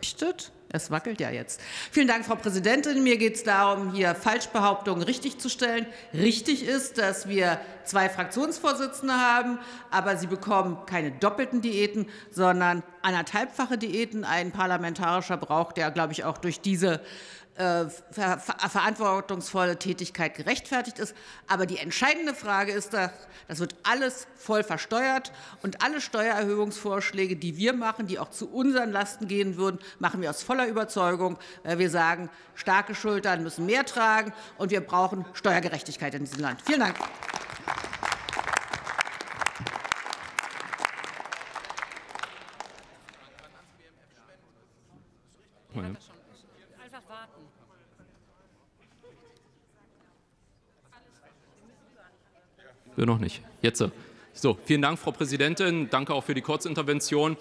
berichtet. Es wackelt ja jetzt. Vielen Dank, Frau Präsidentin. Mir geht es darum, hier Falschbehauptungen richtigzustellen. Richtig ist, dass wir zwei Fraktionsvorsitzende haben, aber sie bekommen keine doppelten Diäten, sondern anderthalbfache Diäten. Ein Parlamentarischer braucht ja, glaube ich, auch durch diese äh, ver verantwortungsvolle Tätigkeit gerechtfertigt ist. Aber die entscheidende Frage ist, dass das wird alles voll versteuert und alle Steuererhöhungsvorschläge, die wir machen, die auch zu unseren Lasten gehen würden, machen wir aus voller Überzeugung. Weil wir sagen, starke Schultern müssen mehr tragen und wir brauchen Steuergerechtigkeit in diesem Land. Vielen Dank. Wir noch nicht. Jetzt. So, vielen Dank, Frau Präsidentin. Danke auch für die Kurzintervention.